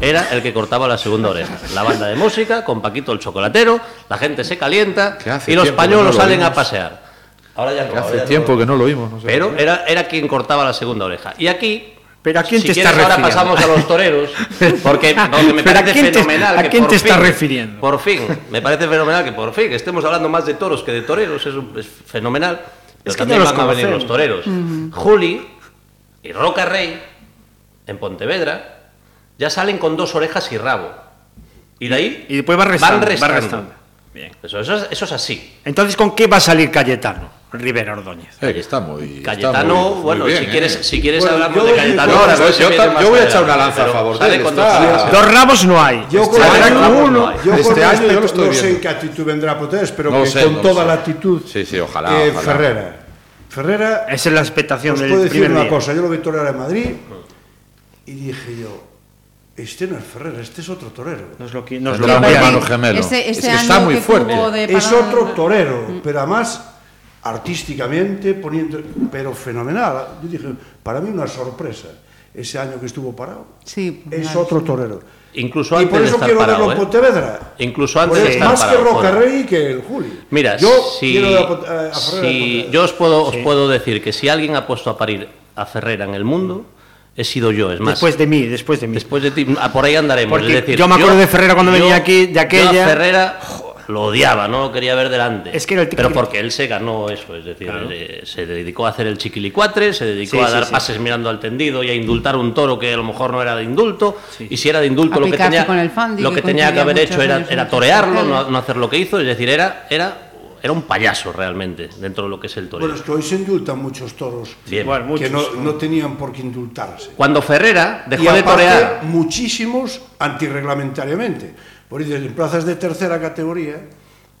era el que cortaba la segunda oreja. La banda de música, con Paquito el chocolatero, la gente se calienta y los pañuelos no lo salen a pasear. Ahora ya no, ahora hace ya tiempo que no lo oímos. no sé. Pero era, era quien cortaba la segunda oreja. Y aquí. Pero ¿a quién si te estás ahora refiriendo? pasamos a los toreros. Porque, porque me Pero ¿a parece quién te- fenomenal. a que quién por te estás fin- refiriendo? Por fin, me parece fenomenal que por fin estemos hablando más de toros que de toreros. Es, un- es fenomenal. Pero Es que también no los van a venir los toreros. Juli y Roca Rey, en Pontevedra, ya salen con dos orejas y rabo. Y de ahí Y después va restando. van va restando. restando. Bien. Eso, eso es- eso es así. Entonces, ¿con qué va a salir Cayetano? Rivera Ordóñez. Eh, que está muy. está Cayetano, muy- muy bueno, bien, si eh. quieres, si quieres Bueno, hablamos yo- de Cayetano yo- ahora, yo- yo yo voy a echar una lanza a favor de él, está- dos rabos no hay. Yo Este con año no uno, yo Este año yo lo respeto, estoy no sé viendo. en qué actitud vendrá Potés, pero No que sé, con no toda sé. la actitud Sí, sí, ojalá, eh, ojalá. Ferrera. Ferrera, Esa es la expectación os del puedo decir una día. cosa, yo lo vi torear en Madrid y dije yo, este no es Ferrera, este es otro torero. Nos lo, qui- nos Es lo cambiaron. hermano gemelo. Ese, Es ese que año está muy que fuerte. Es otro torero, pero además artísticamente poniendo, pero fenomenal. Yo dije, para mí una sorpresa ese año que estuvo parado. Sí, Es claro, otro sí. torero. Incluso y antes por de eso estar quiero parado, verlo en ¿eh? Pontevedra. Incluso antes Por de estar más parado, que Roca bueno. Rey que el Juli. Mira, yo si, quiero a, a si yo os puedo, os puedo decir que si alguien ha puesto a parir a Ferrera en el mundo, he sido yo, es más. Después de mí, después de mí. Después de ti, ah, por ahí andaremos. Porque es decir, yo me acuerdo de Ferrera cuando venía aquí, de yo aquella- a Ferrera lo odiaba, no lo quería ver delante. Es que era el Pero porque él se ganó eso, es decir, Claro. eh, se dedicó a hacer el chiquilicuatre, se dedicó Sí, a dar sí. pases mirando al tendido y a indultar un toro que a lo mejor no era de indulto. Y si era de indulto, A lo que tenía, con el Fandi, lo que que tenía que coincidía haber hecho era, torearlo, no, hacer lo que hizo. Es decir, era, era, era un payaso realmente dentro de lo que es el toreo. Bueno, es que hoy se indultan muchos toros Bien. Bueno, muchos. que no, no tenían por qué indultarse. Cuando Ferrera dejó y de aparte, torear. muchísimos antirreglamentariamente. Por iso, en plazas de terceira categoría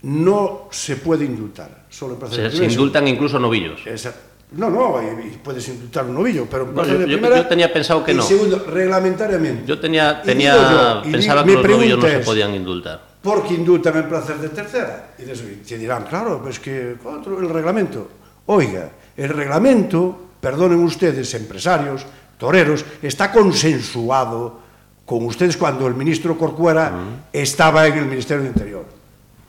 no se pode indultar, solo en plazas se, de primera. Se indultan incluso novillos. Exacto. No, no, puedes indultar un novillo, pero en plazas no, yo, de primera... Yo, yo tenía pensado que no. segundo, reglamentariamente. Yo tenía, tenía yo, pensaba que los novillos no se podían indultar. Por qué indultan en plazas de tercera? Y des, te dirán, claro, pues que contra el reglamento. Oiga, el reglamento, perdonen ustedes, empresarios, toreros, está consensuado con ustedes cuando el ministro Corcuera estaba en el Ministerio de Interior.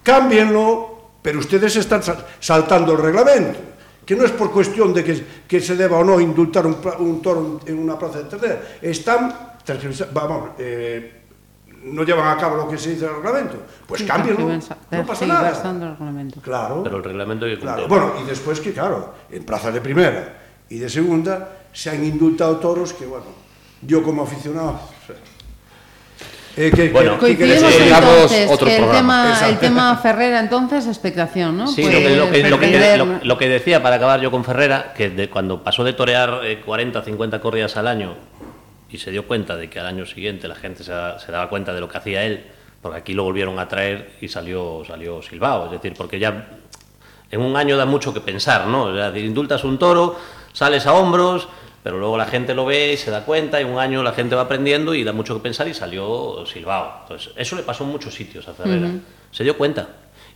Cámbienlo, pero ustedes están sal- saltando el reglamento. Que no es por cuestión de que, que se deba o no indultar un, un toro en una plaza de tercera. Están, vamos, eh, no llevan a cabo lo que se dice en el reglamento. Pues Sí, cámbienlo, no pasa nada. el reglamento. Claro. Pero el reglamento hay que Claro, cumplirlo. Bueno, y después que, claro, en plazas de primera y de segunda se han indultado toros que, bueno, yo como aficionado... eh, que- Bueno, que- que Coincidimos? Digamos, entonces otro que el programa. tema, el Exacto. tema Ferrera entonces expectación, ¿no? Sí, Pues, lo, que, lo que- lo que- perder- lo- lo que decía para acabar yo con Ferrera, que de cuando pasó de torear eh, 40 50 corridas al año y se dio cuenta de que al año siguiente la gente se, da- se daba cuenta de lo que hacía él, porque aquí lo volvieron a traer y salió, salió silbado, es decir, porque ya en un año da mucho que pensar, ¿no? Es decir, indultas un toro, sales a hombros, pero luego la gente lo ve y se da cuenta, y un año la gente va aprendiendo y da mucho que pensar y salió silbado. Entonces, eso le pasó en muchos sitios a Ferrera. Se dio cuenta.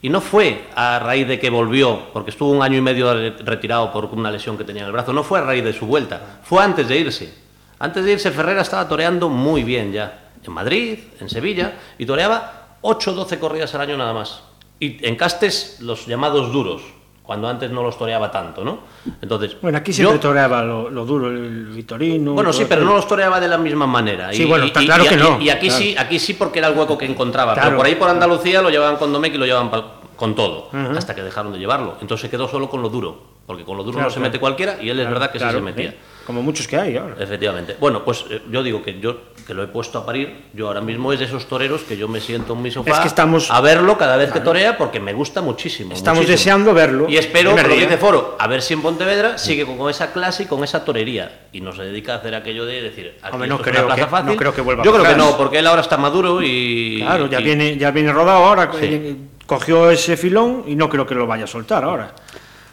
Y no fue a raíz de que volvió, porque estuvo un año y medio re- retirado por una lesión que tenía en el brazo, no fue a raíz de su vuelta, fue antes de irse. Antes de irse, Ferrera estaba toreando muy bien ya, en Madrid, en Sevilla, y toreaba 8 o 12 corridas al año nada más. Y en castes los llamados duros, cuando antes no los toreaba tanto, ¿no? Entonces, Bueno, aquí siempre yo- toreaba lo, lo duro, el Vitorino. bueno, sí, pero no los toreaba de la misma manera. Sí, bueno, está claro y- que no, Y, aquí claro. sí, aquí sí porque era el hueco que encontraba. Claro. Pero por ahí por Andalucía lo llevaban con Domecq y lo llevaban con todo, hasta que dejaron de llevarlo. Entonces se quedó solo con lo duro, porque con lo duro Claro, no se claro. mete cualquiera y él es verdad que sí se metía. ¿eh? Como muchos que hay ahora. Efectivamente. Bueno, pues eh, yo digo que yo que lo he puesto a parir, yo ahora mismo es de esos toreros que yo me siento en mi sofá Es que estamos- a verlo cada vez que torea porque me gusta muchísimo. Estamos muchísimo. deseando verlo. Y espero, lo que Foro, a ver si en Pontevedra sigue con, con esa clase y con esa torería. Y no se dedica a hacer aquello de decir, aquí Hombre, no esto es creo una plaza que- fácil. no creo que vuelva Yo creo que no, porque él ahora está maduro y. Claro, ya y- viene, ya viene rodado ahora. Sí. eh, Cogió ese filón y no creo que lo vaya a soltar ahora.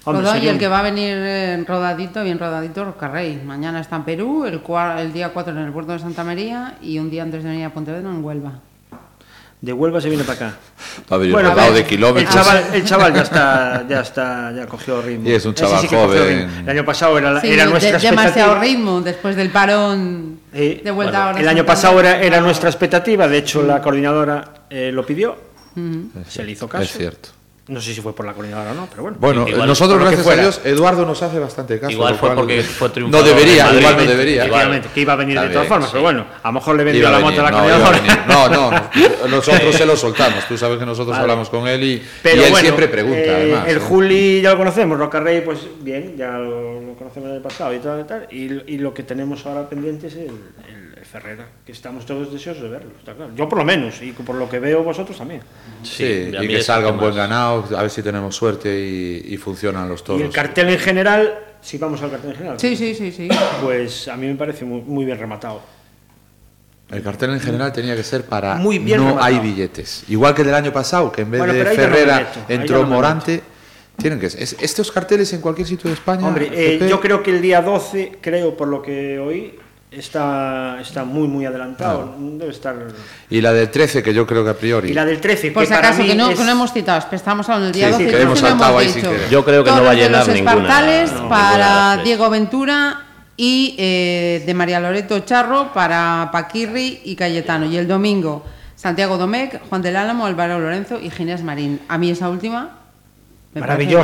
Hombre, Rodó, y el un- que va a venir eh, rodadito, bien rodadito, Rocarrey. Mañana está en Perú, el, el día 4 en el puerto de Santa María y un día antes de venir a Pontevedra en Huelva. De Huelva se viene para acá. Pabellón Bueno, rodado de kilómetros. El chaval, el chaval ya está, ya está, ya cogió ritmo. Y es un chaval sí joven. El año pasado era, la- Sí, era de- nuestra demasiado expectativa. ritmo después del parón. Eh, De vuelta bueno, ahora. el año pasado era, era nuestra expectativa, de hecho la coordinadora eh, lo pidió, se le hizo caso. Es cierto. No sé si fue por la coordinadora o no, pero bueno. Bueno, Igual, nosotros, gracias a. Dios, Eduardo nos hace bastante caso. Igual fue porque fue No debería, igual no debería. Efectivamente, que iba a venir de todas formas, sí. pero bueno, a lo mejor le vendió la moto a la no, coordinadora. No, no, nosotros se lo soltamos. Tú sabes que nosotros Vale. hablamos con él y, Pero y él bueno, siempre pregunta, eh, además. El ¿eh? Juli ya lo conocemos, Roca Rey, pues bien, ya lo, lo conocemos del pasado y tal, y tal. Y, y lo que tenemos ahora pendiente es el Ferrera, que estamos todos deseosos de verlo, está claro. Yo por lo menos, y por lo que veo vosotros también. Sí, a y mí que salga el un que buen ganado, a ver si tenemos suerte y, y funcionan los toros. Y el cartel en general, si vamos al cartel en general, Sí, sí, sí, sí. pues a mí me parece muy, muy bien rematado. El cartel en general tenía que ser para Muy bien no rematado. hay billetes. Igual que del año pasado, que en vez Bueno, de no me Ferrera meto, entró ya no me Morante. Tienen que ser. es- Estos carteles en cualquier sitio de España. Hombre, eh, yo creo que el día 12, creo por lo que oí, está, está muy, muy adelantado. Debe estar. Y la del 13, que yo creo que a priori. Y la del 13, Por que si para acaso, mí que no, es- que no hemos citado, estamos hablando del día Sí, 12 sí, y que hemos no saltado hemos ahí sin dicho. querer. Yo creo que no Toros va a llenar los ninguna- Espartales no, ninguna para tres. Diego Ventura y eh, de María Loreto Charro para Paquirri y Cayetano. Y el domingo, Santiago Domecq, Juan del Álamo, Álvaro Lorenzo y Ginés Marín. A mí esa última... me también-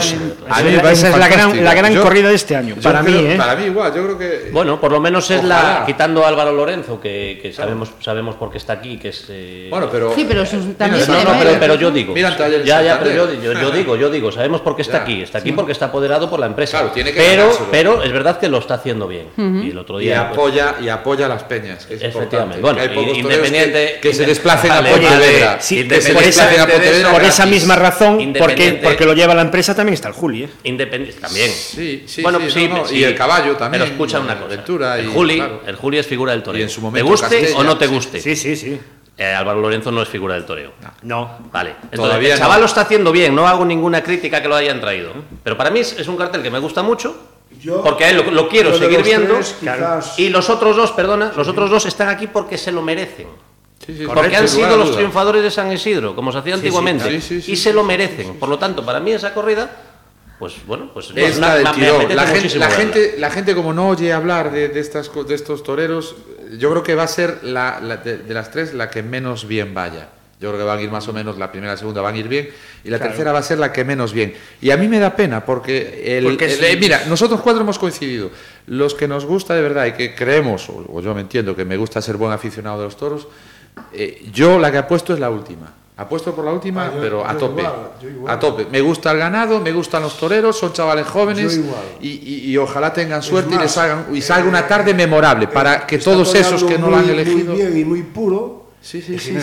A mí Esa es la- gran, la gran Yo- corrida de este año. Para creo- mí, ¿eh? Para mí igual, yo creo que. Bueno, por lo menos es Ojalá. la. Quitando a Álvaro Lorenzo, que, que sabemos, sabemos por qué está aquí, que es. eh, Bueno, pero. Sí, pero sus- Mira, también No, tiene no, pero, pero ¿no? yo digo. Mira el ya, ya, pero yo, yo, yo digo, yo digo, sabemos por qué está Ya. aquí. Está aquí porque está apoderado por la empresa. Claro, tiene que pero, pero es verdad que lo está haciendo bien. Y el otro Y día. pues, apoya, y apoya a las peñas. Que es Efectivamente. Bueno, Que y- independiente- Que, se desplacen a Pontevedra. Sí, que se por esa- desplacen a Pontevedra. Por esa misma razón, porque lo lleva la empresa, también está el Juli. ¿eh? Independiente también. Sí, sí, bueno, sí, sí, no, no, sí. y el caballo también, Pero escucha una cosa. el y- Juli, claro. el Juli es figura del toreo. Y en su ¿Te momento guste Castella, o no te guste? Sí, sí, sí. Eh, Álvaro Lorenzo no es figura del toreo. No. Vale. Entonces, Todavía el chaval no. lo está haciendo bien, no hago ninguna crítica que lo hayan traído. Pero para mí es, es un cartel que me gusta mucho, Yo- porque a él lo, lo quiero seguir viendo. tres, quizás- Y los otros dos, perdona, los otros dos están aquí porque se lo merecen. Sí, sí, Porque han sido los triunfadores de San Isidro, como se hacía antiguamente. sí, sí, sí, y sí, se lo sí, merecen. Por lo tanto, para mí esa corrida, pues bueno, pues Es una- la del me tirón. apetece La gente, la, gente, la gente, como no oye hablar de, de estas, co- de estos toreros, yo creo que va a ser la, la- de, de las tres la que menos bien vaya. Yo creo que van a ir más o menos, la primera y la segunda van a ir bien, y la tercera va a ser la que menos bien. Y a mí me da pena, porque, el, Porque el- eh, mira, nosotros cuatro hemos coincidido. Los que nos gusta de verdad y que creemos, o, o yo me entiendo que me gusta ser buen aficionado de los toros, eh, yo la que apuesto es la última. Apuesto por la última, Ah, yo- pero a tope. igual, yo igual. A tope. Me gusta el ganado, me gustan los toreros, son chavales jóvenes y, y- y ojalá tengan suerte y, les salgan, y eh, salga una tarde memorable para que Está todos esos que no lo han elegido. Muy bien y muy puro. Sí, sí, sí,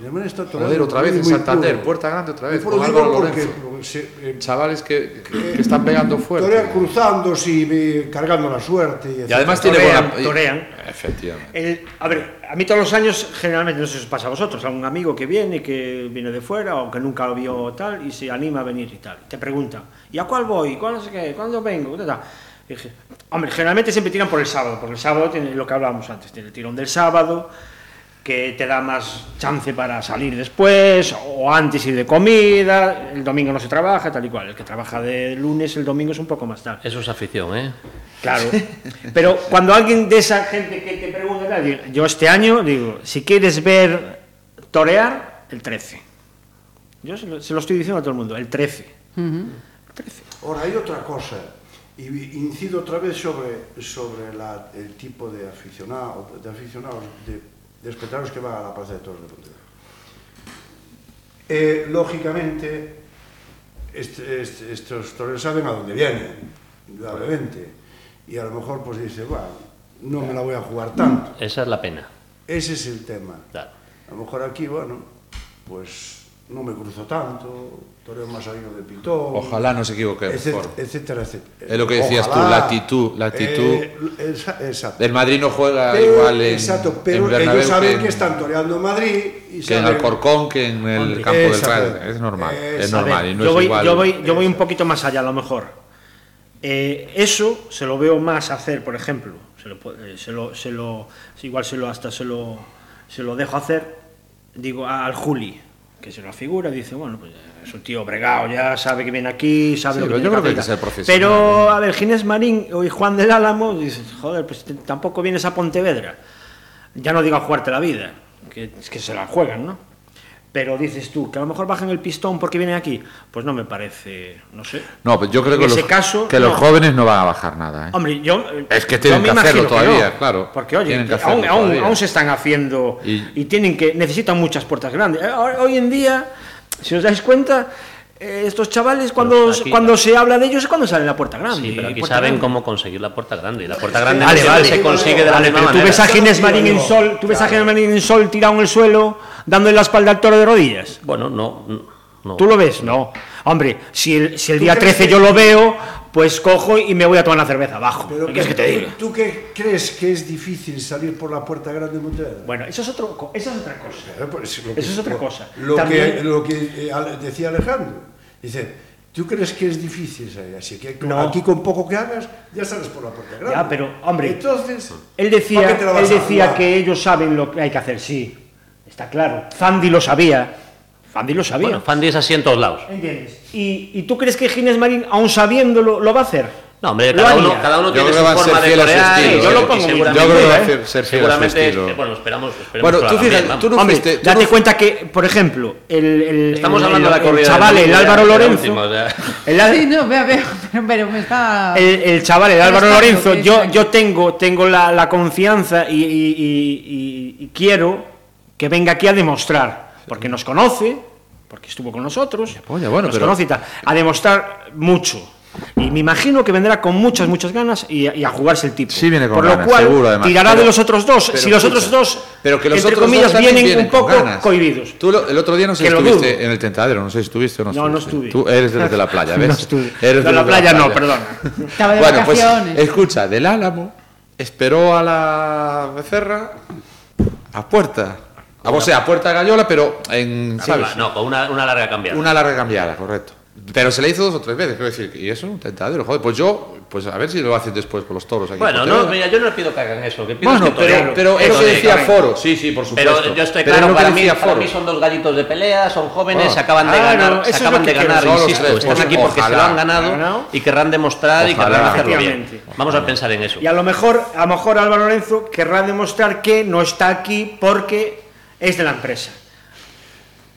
Marín está Joder, otra vez en Santander, puro. Puerta Grande otra vez, Muy con Álvaro porque, se- eh, Chavales que, que- que están pegando fuerte. torean cruzándose y eh, cargando la suerte. Y, Y además tiene Torean, buena. torean. Efectivamente. El- a ver, a mí todos los años, generalmente, no sé si os pasa a vosotros, algún amigo que viene, que viene de fuera o que nunca lo vio tal y se anima a venir y tal. Te pregunta, ¿y a cuál voy? ¿Cuándo, sé qué? ¿Cuándo vengo? ¿Qué tal? Dije, hombre, generalmente siempre tiran por el sábado, porque el sábado tiene lo que hablábamos antes, tiene el tirón del sábado, que te da más chance para salir después, o antes ir de comida, el domingo no se trabaja, tal y cual. El que trabaja de lunes, el domingo es un poco más tarde. Eso es afición, ¿eh? Claro. Pero cuando alguien de esa gente que te pregunta, yo este año digo, si quieres ver torear, el 13. Yo se lo, se lo estoy diciendo a todo el mundo, el 13. Ahora, hay otra cosa, y incido otra vez sobre, sobre la- el tipo de aficionado, de aficionados, de, de espectáculos que van a la Plaza de Toros de Pontevedra. E, lógicamente, este, este, estos toreros saben a dónde vienen, indudablemente. Y a lo mejor pues dice, bueno, no me la voy a jugar tanto. Esa es la pena. Ese es el tema. Claro. A lo mejor aquí, bueno, pues no me cruzo tanto, toreo más amigo de Pitón. Ojalá no se equivoque. etcétera, mejor. etcétera, etcétera. Es lo que decías tú, Ojalá. latitud, latitud. Eh, esa- exacto. El Madrid no juega Pero- igual en, exacto, pero en Bernabéu ellos saben que, que, en- están toreando en Madrid y que en saben- Alcorcón, que en el campo del. Rayo. Es normal, es Exacto. normal. Y no yo, es voy, igual. yo, voy, yo voy un poquito más allá, a lo mejor. Eh, eso se lo veo más hacer, por ejemplo, se lo, pu- eh, se lo, se lo- igual se lo, hasta se lo, se lo dejo hacer, digo, al Juli, que se lo figura, dice, bueno, pues es un tío bregado, ya sabe que viene aquí, sabe Sí, lo que pero tiene yo creo que hay que ser profesional, Pero, ¿eh? a ver, Ginés Marín y Juan del Álamo, dices, joder, pues tampoco vienes a Pontevedra. Ya no digo a jugarte la vida, que es que se la juegan, ¿no? Pero dices tú, que a lo mejor bajan el pistón porque vienen aquí. Pues no me parece, no sé. No, pues yo creo En que, ese los, caso, que los jóvenes no van a bajar nada. ¿eh? Hombre, yo. Es que yo tienen me que hacerlo todavía, no. claro. Porque, oye, aún, se están haciendo. Y- Y, tienen que. Necesitan muchas puertas grandes. Eh, Hoy en día, si os dais cuenta. Eh, estos chavales, cuando, aquí- cuando se habla de ellos es cuando sale la puerta grande. Sí, pero aquí saben grande. cómo conseguir la puerta grande. Y la puerta grande Vale, no vale. se consigue de la Vale, misma pero tú manera. ves a Ginés Marín en sol, tú ves a Ginés Marín en sol tirado en el suelo, dándole la espalda al toro de rodillas. Bueno, no. no. ¿Tú lo ves? No. Hombre, si el, si el día crees 13 que- yo lo veo, pues cojo y me voy a tomar una cerveza abajo. Pero ¿Qué quieres que te diga? ¿Tú qué crees que es difícil salir por la puerta grande de Montevideo? Bueno, eso es, otro, eso es otra cosa. Pues, lo Eso es otra cosa. Lo También- que, lo que eh, decía Alejandro. Dice, ¿tú crees que es difícil así? Que con- No. aquí con poco que hagas, ya sales por la puerta grande. Ya, pero, hombre, Entonces, Él ¿para decía, él decía que ellos saben lo que hay que hacer, sí. Está claro. Fandi lo sabía. Fandi lo sabía. Bueno, Fandi es así en todos lados. ¿Entiendes? ¿Y, ¿Y tú crees que Ginés Marín, aún sabiéndolo, lo va a hacer? No, hombre, cada uno, cada uno tiene su forma de fiel a su torear. estilo, y yo lo pongo muy seguramente, Yo creo que va a ¿eh? ser, ser fiel a su seguramente, estilo. bueno, esperamos, esperemos Bueno, tú fíjate, bien, tú no vamos. Hombre, fuiste- tú date no- cuenta que, por ejemplo, el, el- Estamos el- hablando de la corrida chaval, el Álvaro Lorenzo, última, o sea. el, Sí, no, veo, veo, pero, me está... el, chaval, el Álvaro Lorenzo, yo, yo tengo, tengo la, la confianza y, y- y- y- y quiero que venga aquí a demostrar, porque nos conoce, porque estuvo con nosotros, polla, bueno, nos pero- conoce y tal, a demostrar mucho. Y me imagino que vendrá con muchas, muchas ganas y, a- y a jugarse el tipo. Sí viene con Por ganas, lo cual, seguro, además. tirará Pero- de los otros dos. pero si los escucha, otros dos, pero que los entre otros comillas, dos vienen, vienen un con poco ganas. cohibidos. Tú lo- el otro día no sé si estuviste en el tentadero, no sé si estuviste o no No, no estuviste. estuve. Tú eres de los de la playa, ¿ves? No estuve. Eres De la playa no. Estaba de bueno, pues escucha, del Álamo esperó a la becerra a puerta. A, o sea, a puerta de Gallola, pero en, ¿sabes? No, con una, una larga cambiada. Una larga cambiada, correcto. Pero se le hizo dos o tres veces, quiero decir, y eso es un tentadero, joder. Pues yo, pues a ver si lo hacen después con los toros aquí. en Bueno, no, mira, yo no le pido que hagan eso. Que pido Bueno, que pero, pero es Eso lo que de- decía Foro, sí, sí, por supuesto. Pero yo estoy Pero claro, es lo que para, mí, para mí son dos gallitos de pelea, son jóvenes, Bueno, se acaban de claro, ganar, se es acaban de ganar, insisto, tres, están pues, aquí porque se lo ojalá. han ganado y querrán demostrar y Ojalá. querrán hacerlo bien. Vamos a pensar en eso. Y a lo mejor, a lo mejor Álvaro Lorenzo querrá demostrar que no está aquí porque es de la empresa.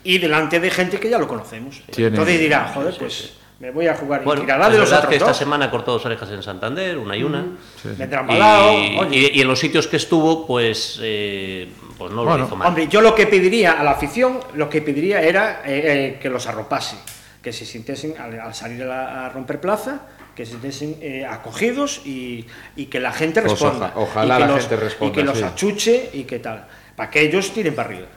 Y delante de gente que ya lo conocemos. Tiene- Entonces dirá, joder, pues me voy a jugar y Bueno, tirará es de los otros que esta dos. semana cortó dos orejas en Santander, una y una. Y, embalado, oye. y- y en los sitios que estuvo, pues, eh, pues no Bueno, lo hizo mal. Hombre, yo lo que pediría a la afición, lo que pediría era eh, eh, que los arropase, que se sintiesen al, al salir a, la- a romper plaza, que se sintiesen eh, acogidos y, y que la gente Pues responda. oja- ojalá y que la los, gente responda, Y que los sí. achuche y que tal, para que ellos tiren para arriba.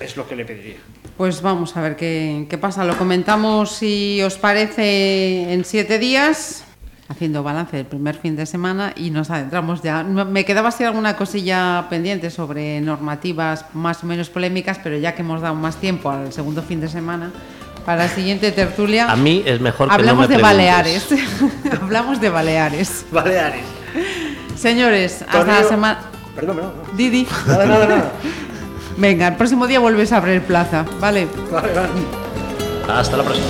Es lo que le pediría. Pues vamos a ver qué, qué pasa. Lo comentamos, si os parece, en siete días, haciendo balance del primer fin de semana y nos adentramos ya. Me quedaba así alguna cosilla pendiente sobre normativas más o menos polémicas, pero ya que hemos dado más tiempo al segundo fin de semana, para la siguiente tertulia, A mí es mejor que hablamos no me de preguntes. Baleares. hablamos de Baleares. Baleares. Señores, hasta la semana... Perdón, perdón. no. Didi. Nada, nada, nada. Venga, el próximo día vuelves a abrir plaza, ¿vale? Vale, vale. Hasta la próxima.